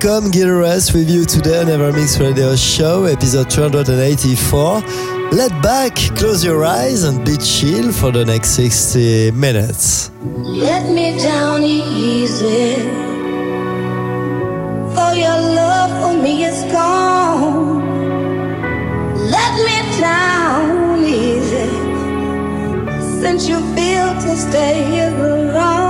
Welcome, Gil Everest with you today on EverMix Radio Show, episode 284. Let back, close your eyes, and be chill for the next 60 minutes. Let me down easy, for your love for me is gone. Let me down easy, since you feel to stay here alone.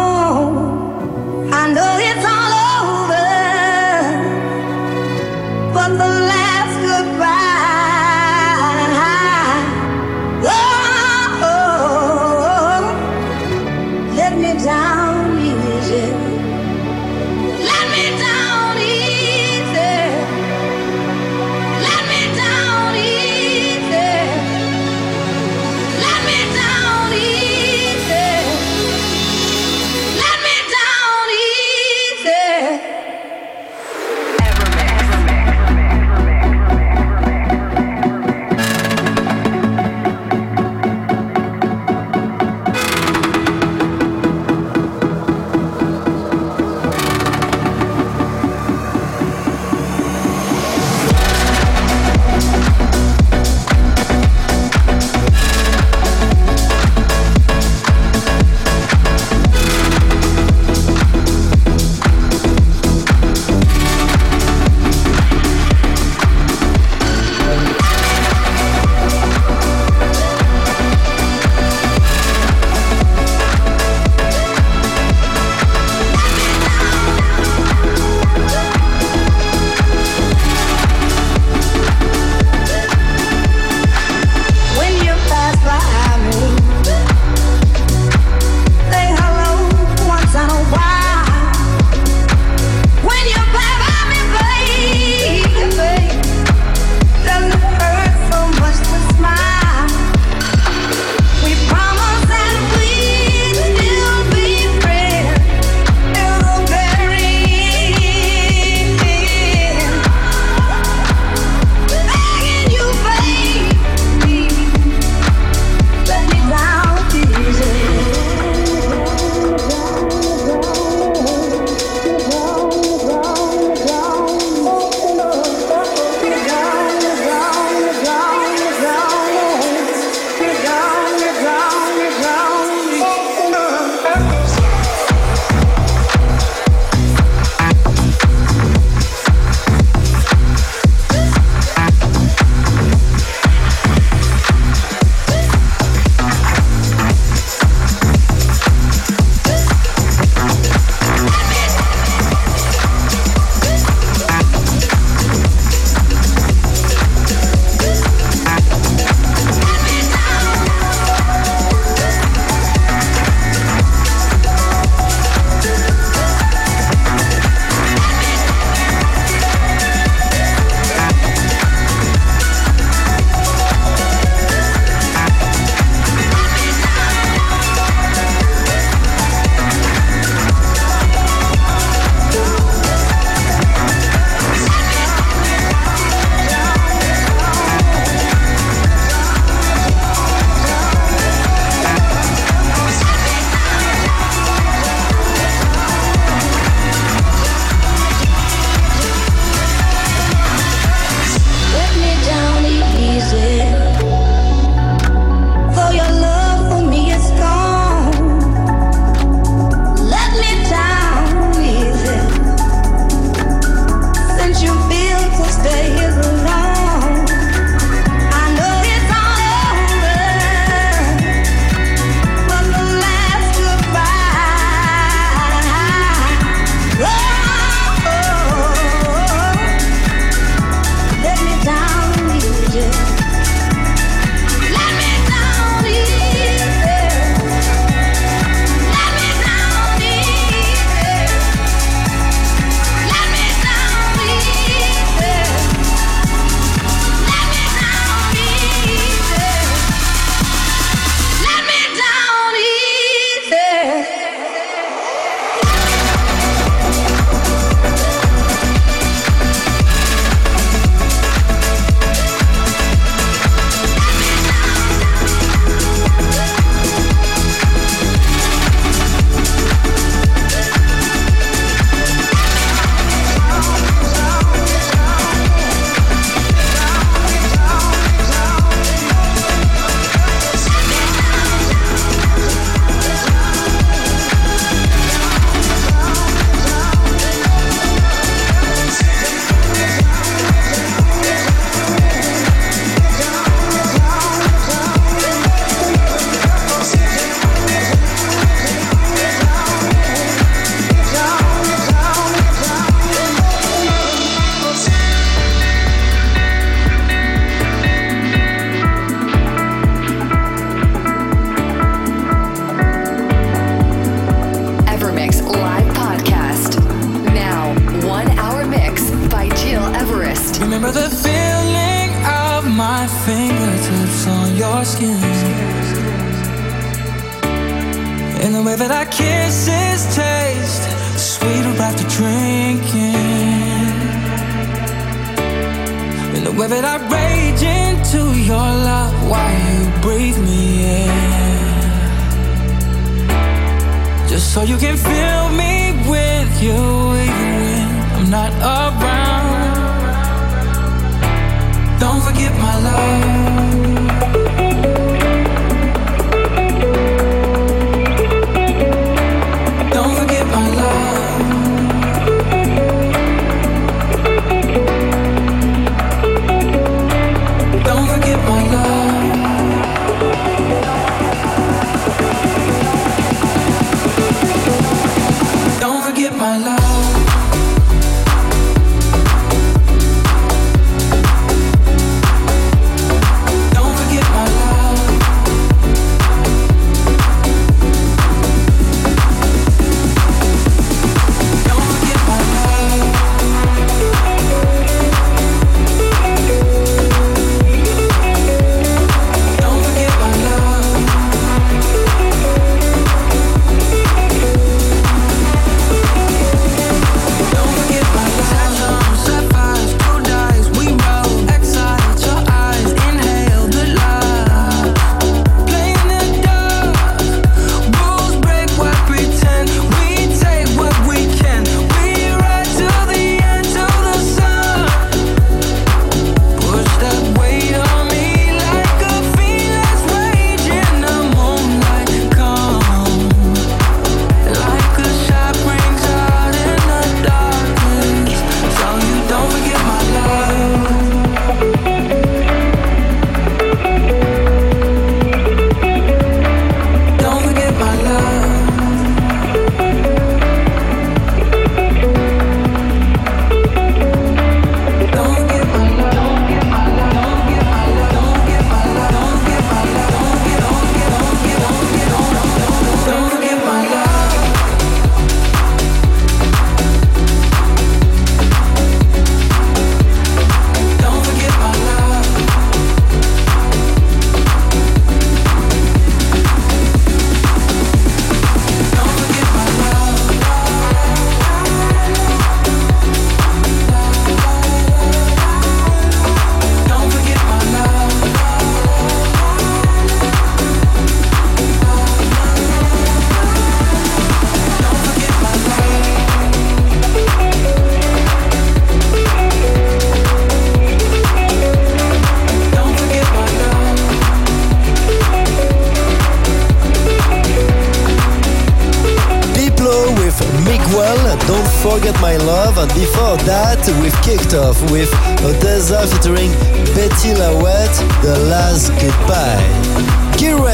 with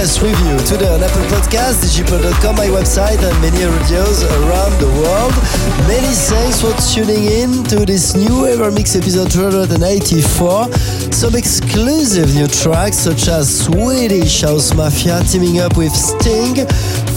honest review today on Apple Podcasts, digipod.com, my website, and many radios around the world. Many thanks for tuning in to this new EverMix episode 284. Some exclusive new tracks, such as Swedish House Mafia teaming up with Sting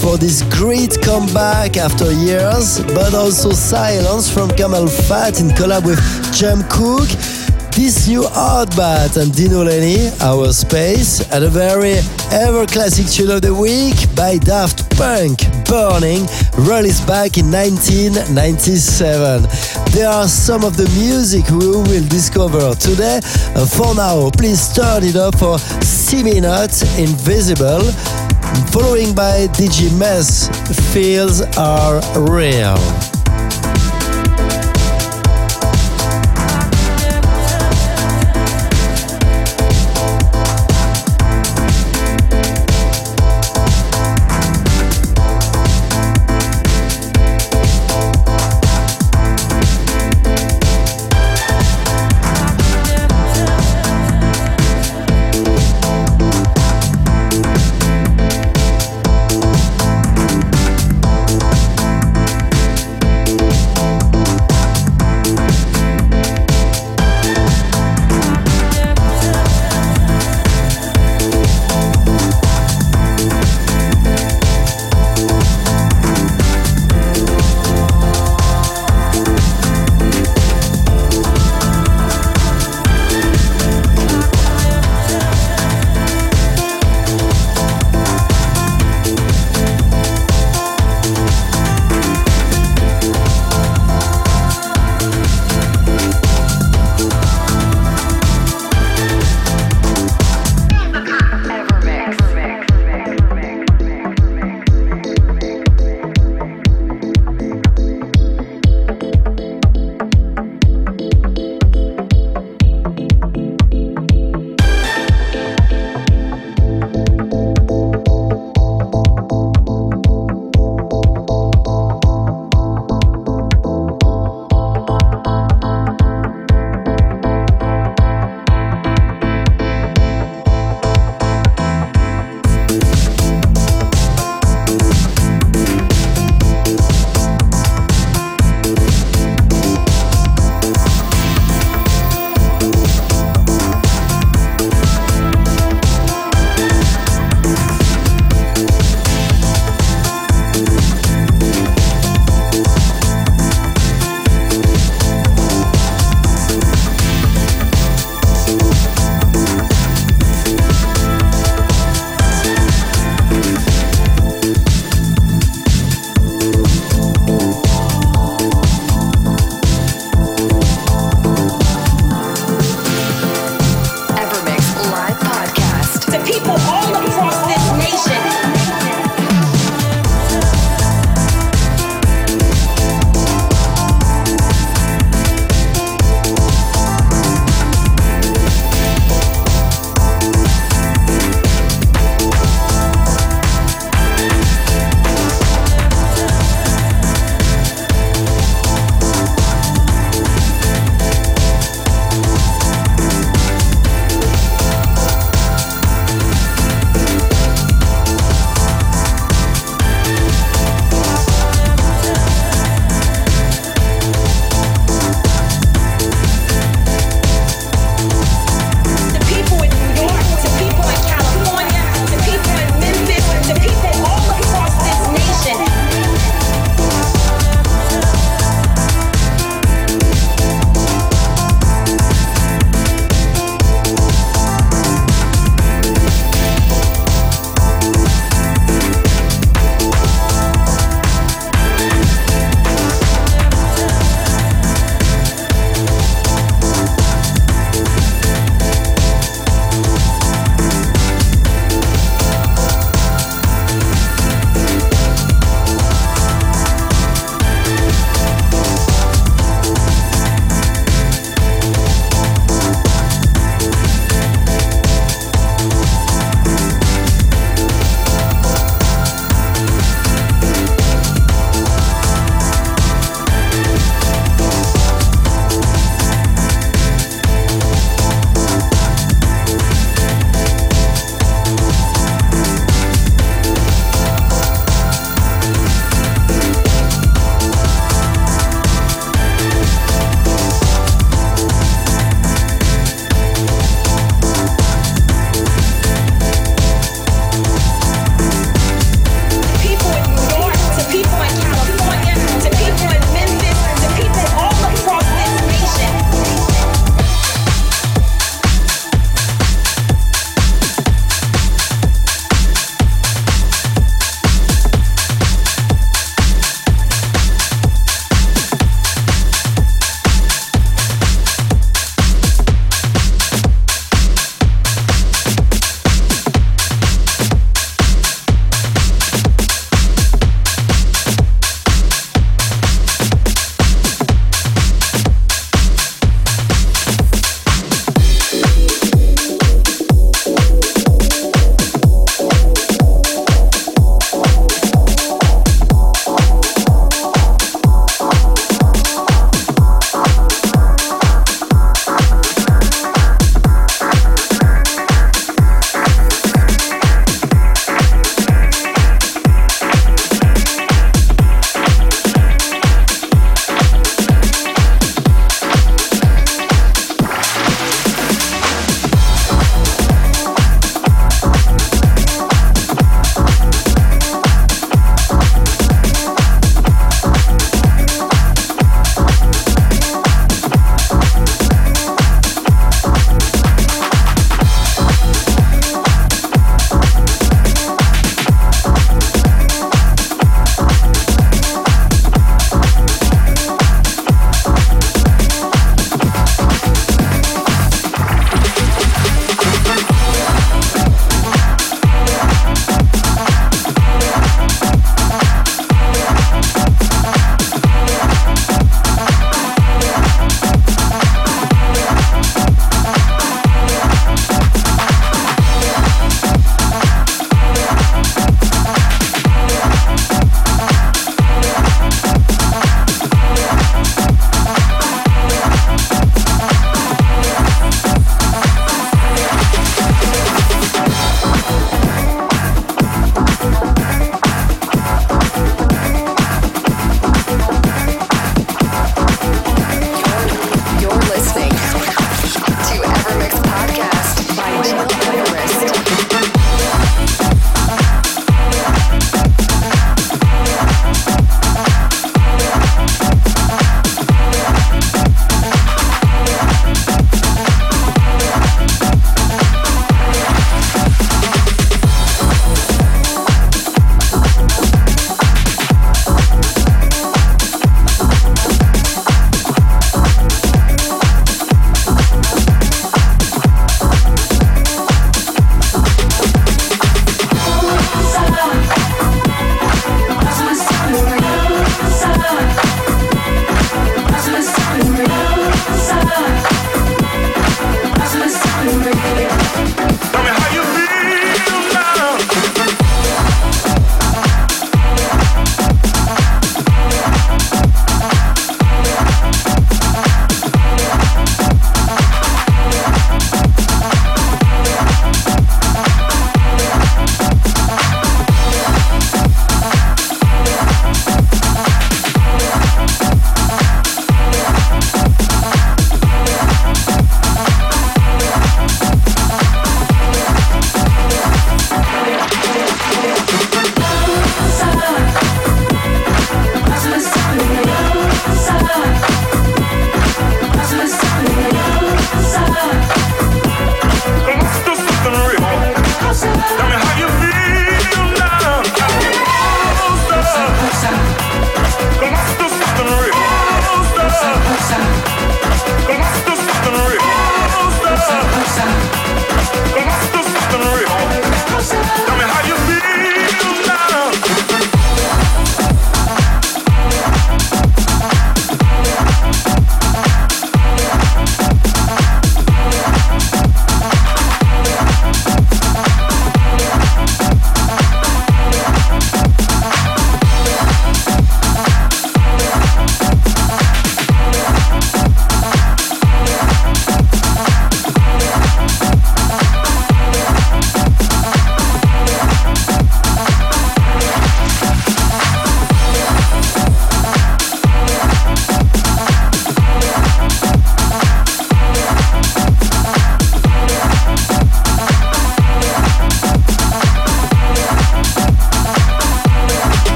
for this great comeback after years, but also Silence from CamelPhat in collab with Jem Cooke. Kiss You Hardbat and Dino Lenny, Our Space, and a very ever classic tune of the week by Daft Punk, Burning, released back in 1997. There are some of the music we will discover today. Uh, for now, please turn it up for Stevie Not Invisible, following by DJ Mess, Fields Are Real.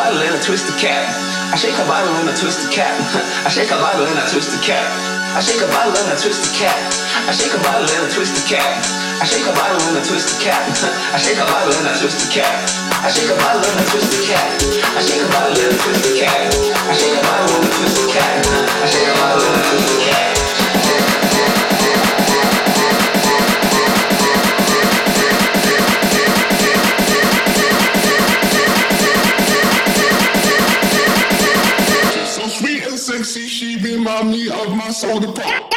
Bottle and I twist the cap. I shake a bottle and I twist the cap. I shake a bottle and I twist the cap. I shake a bottle and I twist the cap. I shake a bottle and I twist the cap. I shake a bottle and I twist the cap. I shake a bottle and I twist the cap. I shake a bottle and I twist the cap. I shake a bottle and I twist the cap. I shake a bottle and I twist the cap. I shake a bottle and I twist the cap. Remind me of my soda pop.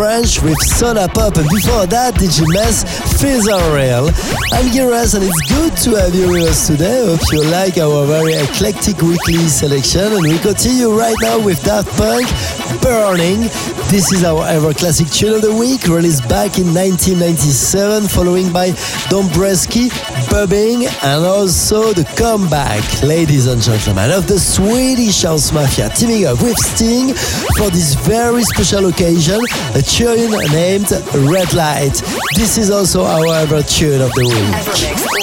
French with Soda Pop and before that DJMS Feather Rail. I'm Giras and it's good to have you with us today. Hope you like our very eclectic weekly selection and we continue right now with Daft Punk Burning. This is our ever classic tune of the week released back in 1997 following by Dombresky, Bubbing and also the comeback, ladies and gentlemen, of the Swedish House Mafia teaming up with Sting for this very special occasion, a tune named Red Light. This is also our ever tune of the week.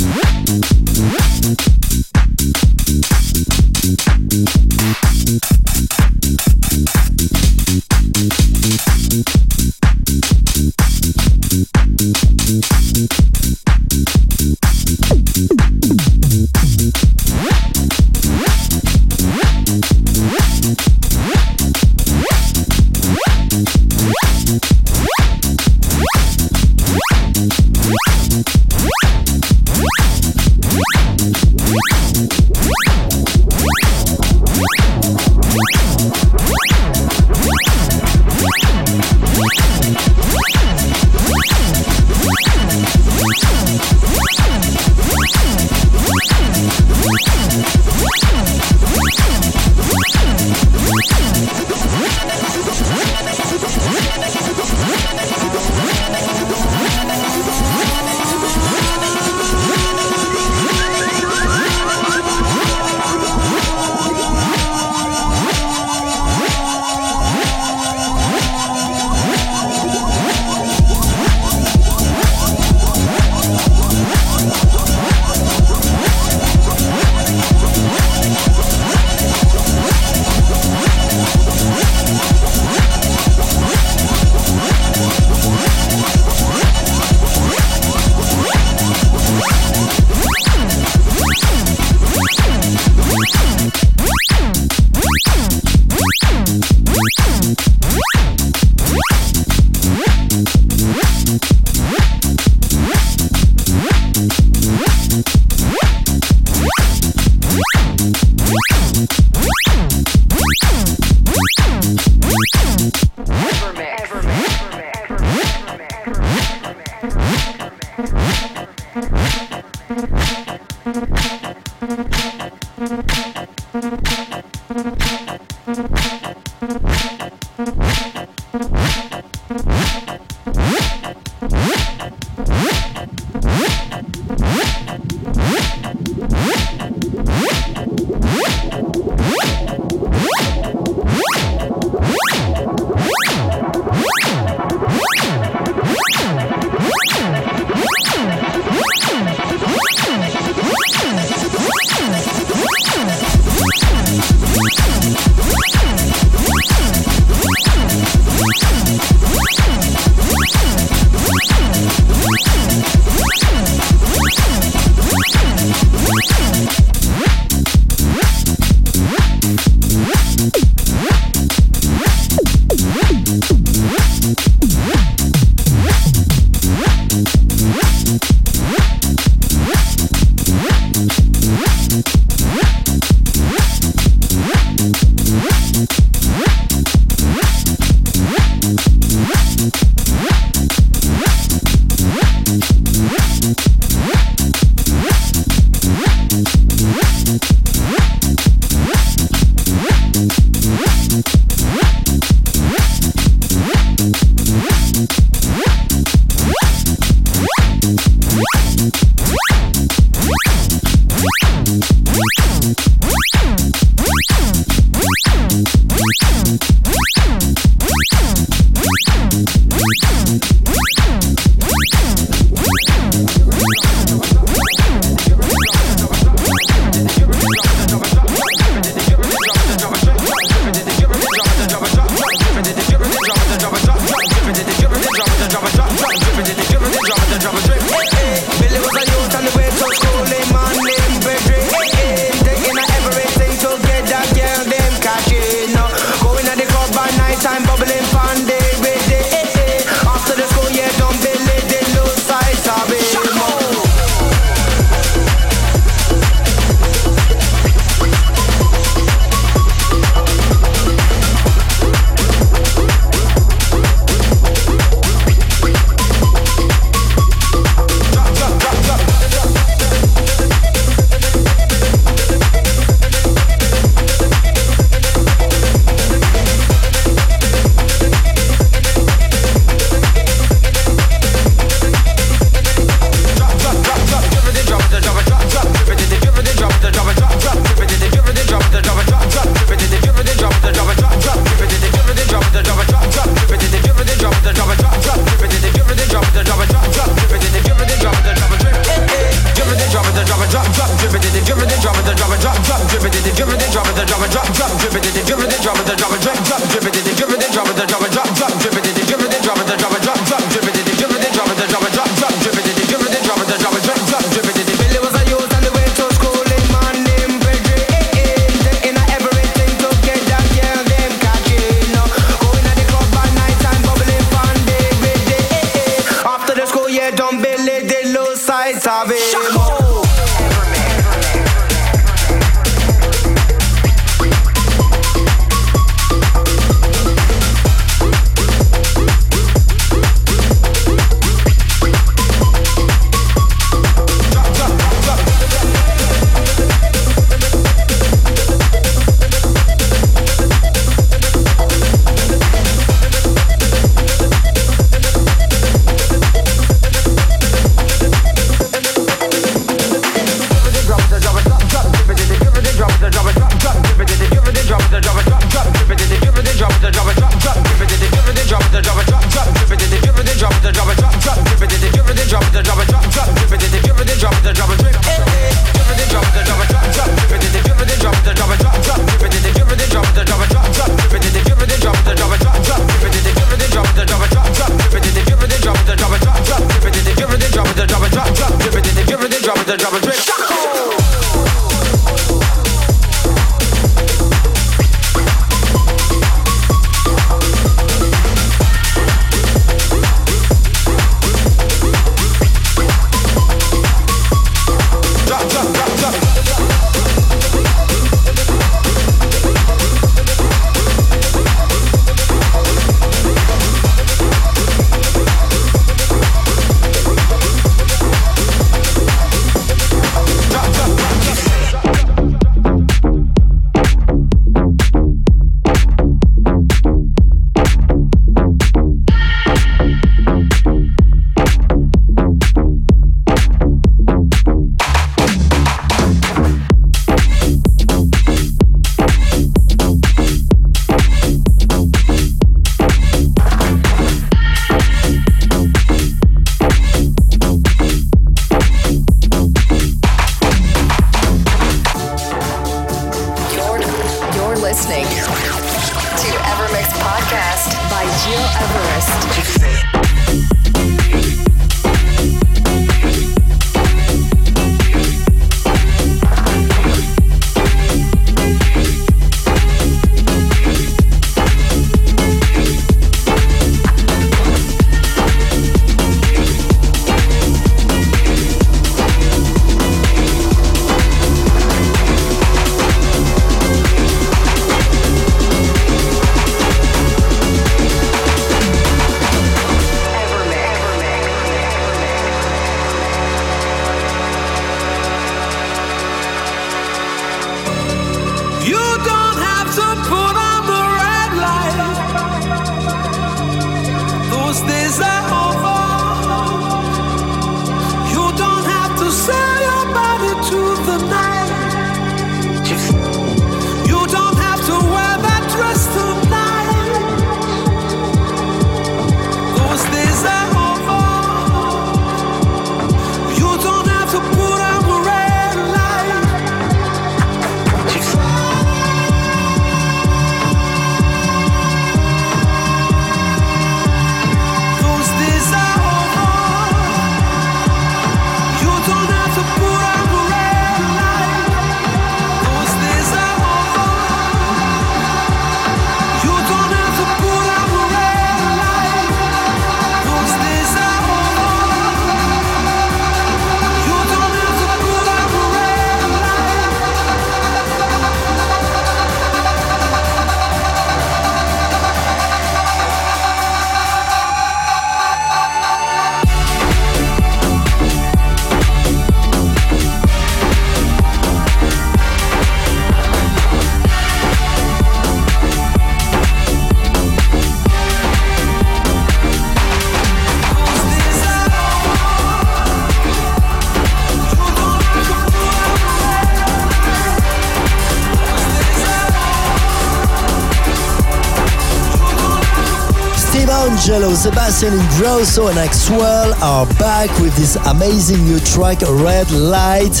Sebastian Ingrosso, and Axwell are back with this amazing new track, Red Light.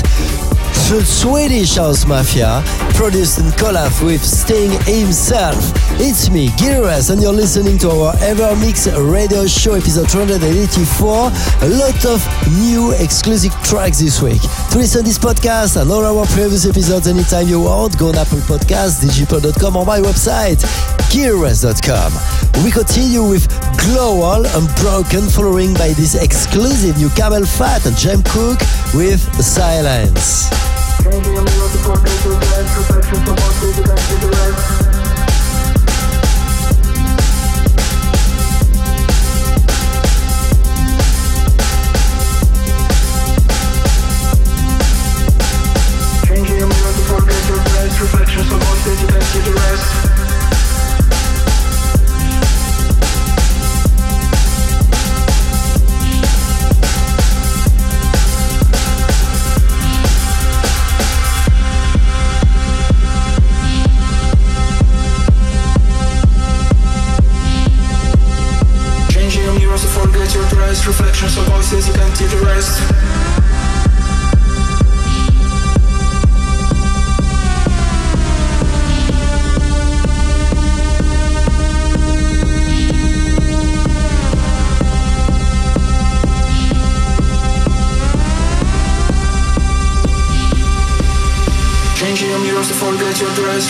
The Swedish House Mafia, produced in collab with Sting himself. It's me, Gil Everest, and you're listening to our EverMix radio show episode 284. A lot of new exclusive tracks this week. To listen to this podcast and all our previous episodes anytime you want, go on Apple Podcasts, digipod.com or my website, gileverest.com. We continue with Global Unbroken, following by this exclusive new CamelPhat and Jem Cooke with Silence. Reflections of voices you can see the rest.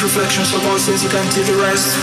Reflections of voices, you can't see the rest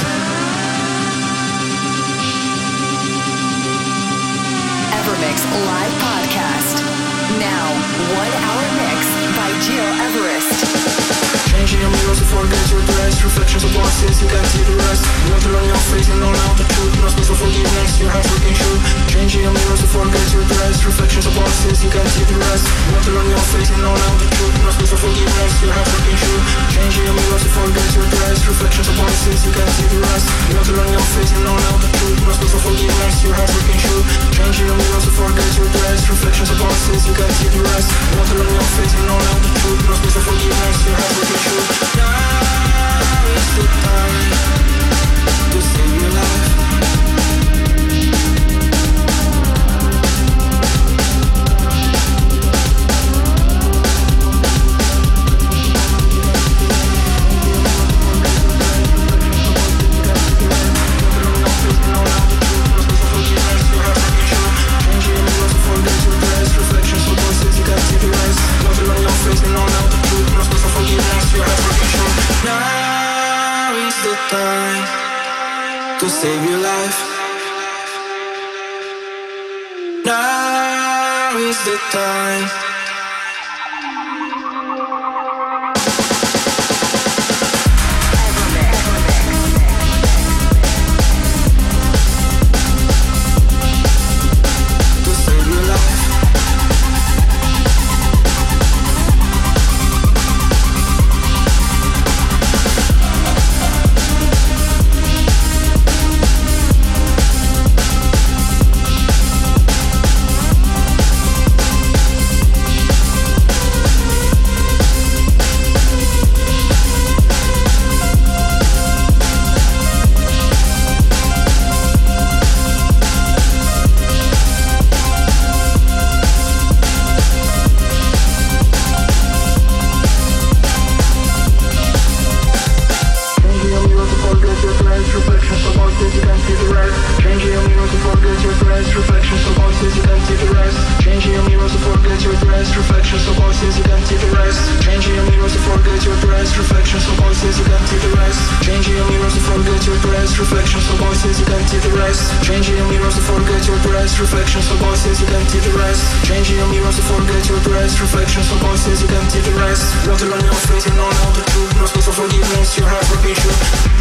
forget your dress Reflections of voices, you can't see the rest. Water on your face and all out the truth No space for forgiveness, your heart freaking shoot Changing your mirrors to forget your dress Reflections of voices, you can't see the rest. Water on your face and all out the truth No space for forgiveness, your heart freaking shoot Changing your mirrors to forget your dress Reflections of voices, you can see the rest. Water on your face and all out the truth No space for forgiveness, your heart freaking shoot Changing your mirrors to forget your dress Reflections of voices, you can't see the rest. Water on your face you rest. Water on your face and all out the truth No space for forgiveness, your heart broken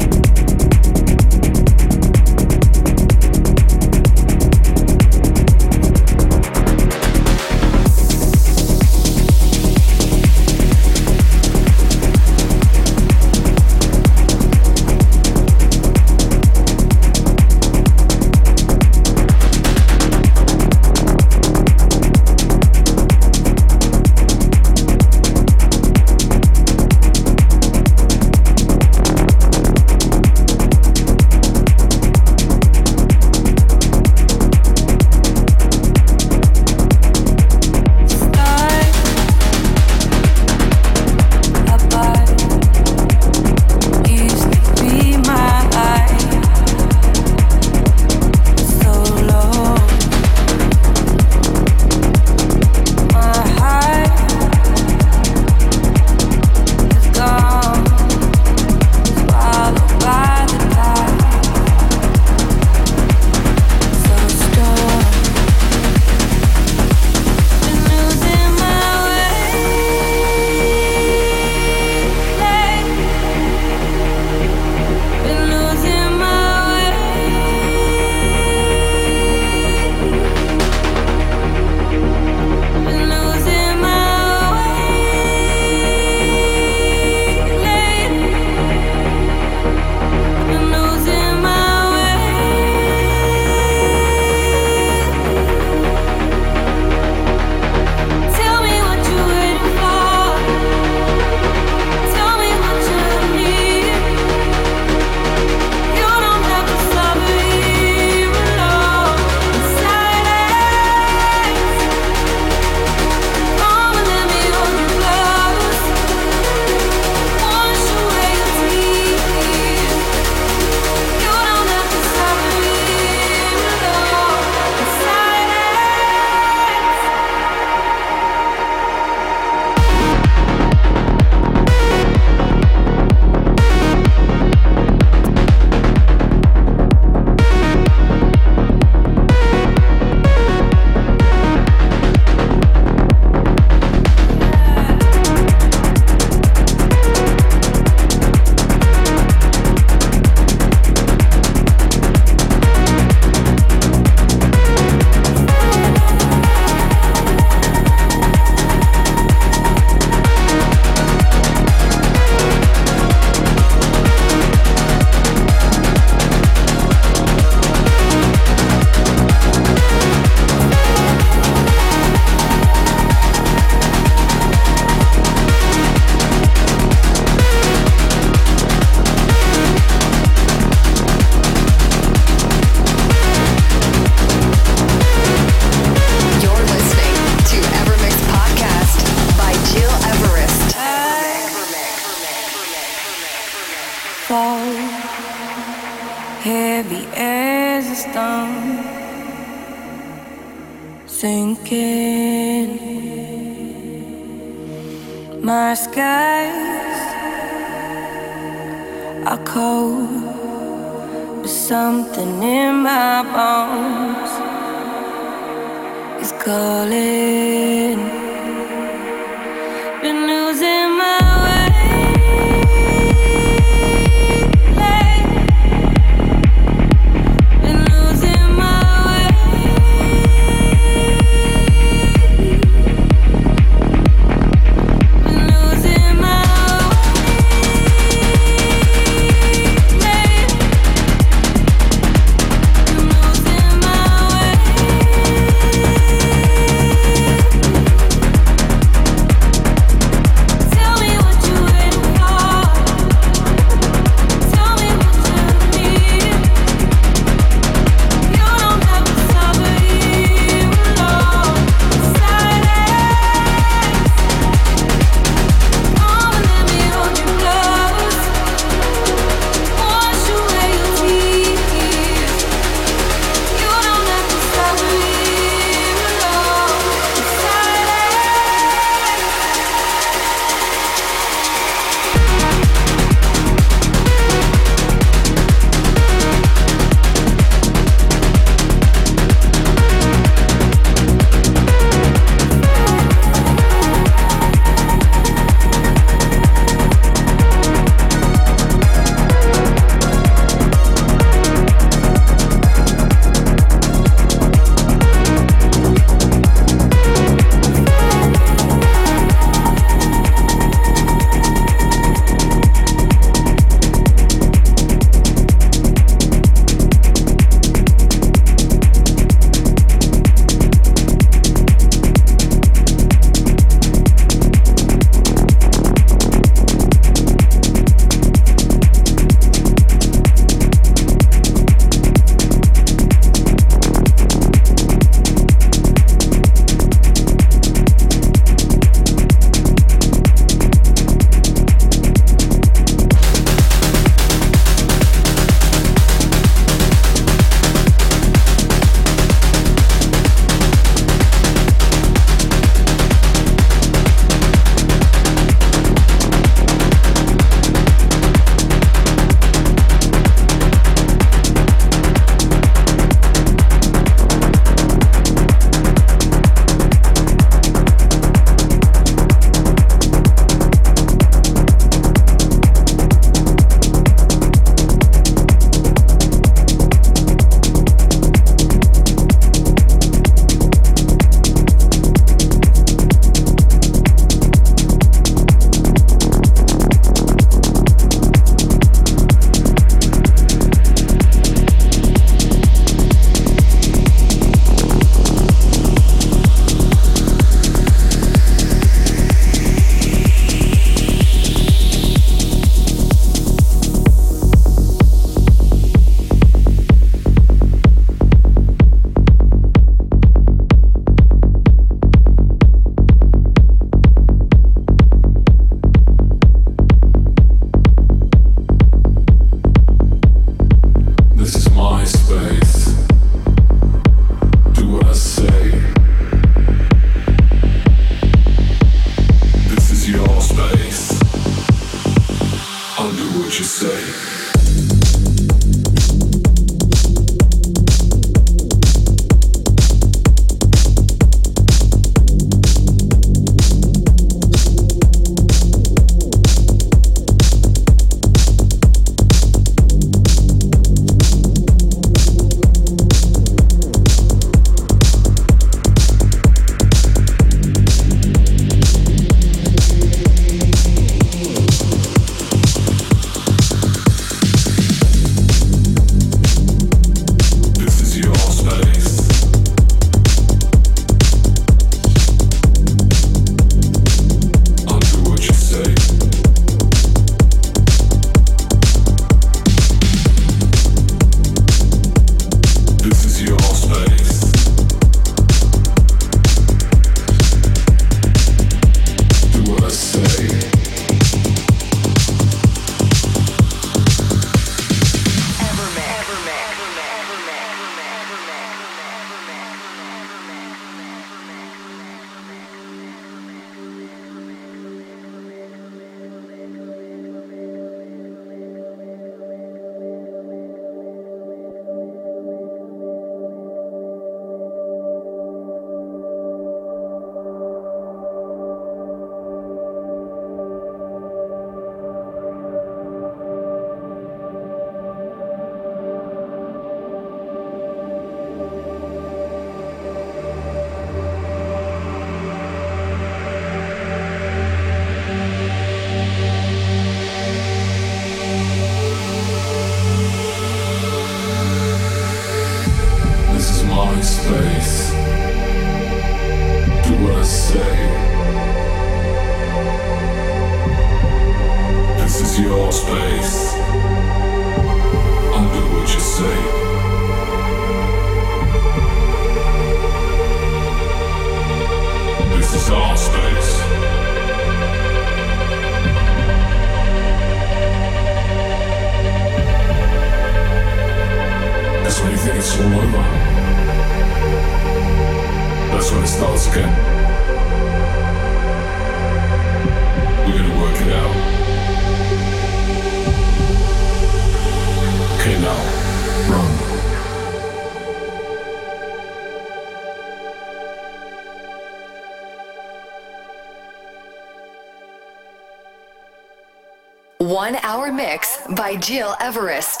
by Gil Everest.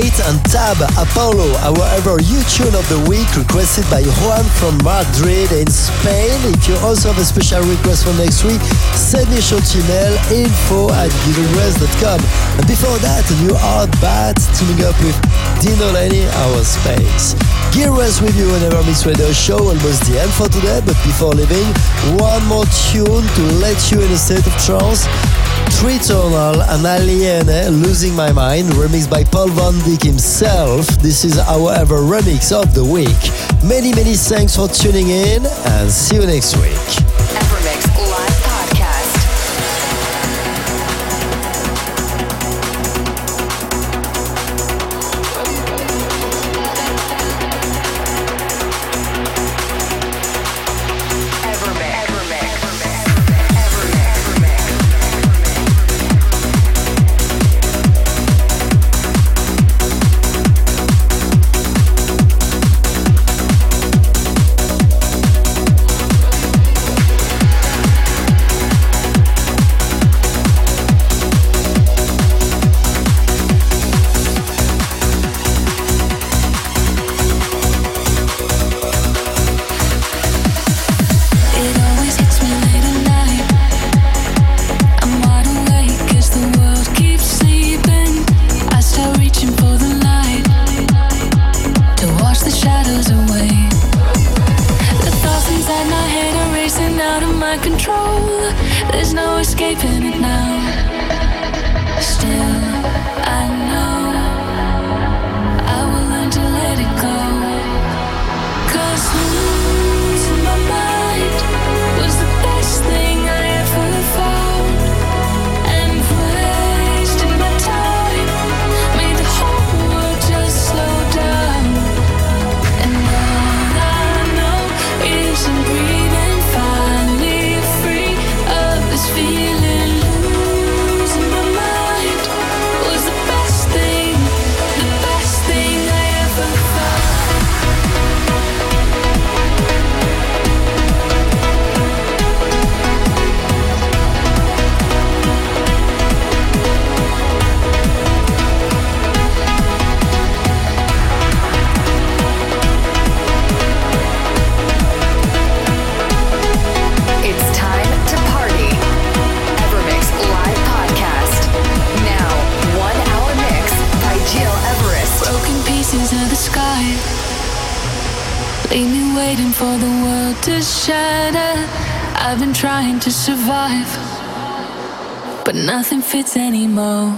Number 8 and Tab Apollo, our you tune of the week requested by Juan from Madrid in Spain. If you also have a special request for next week, send me a short email info at gileverest.com. And before that, a new hard bat teaming up with Dino Lenny, our space. Gil Everest with you whenever Mix Radio show, almost the end for today, but before leaving, one more tune to let you in a state of trance. Tritonal and Aliene Losing My Mind, remixed by Paul Van Dyk himself. This is our ever remix of the week. Many, many thanks for tuning in and see you next week. Fits anymore.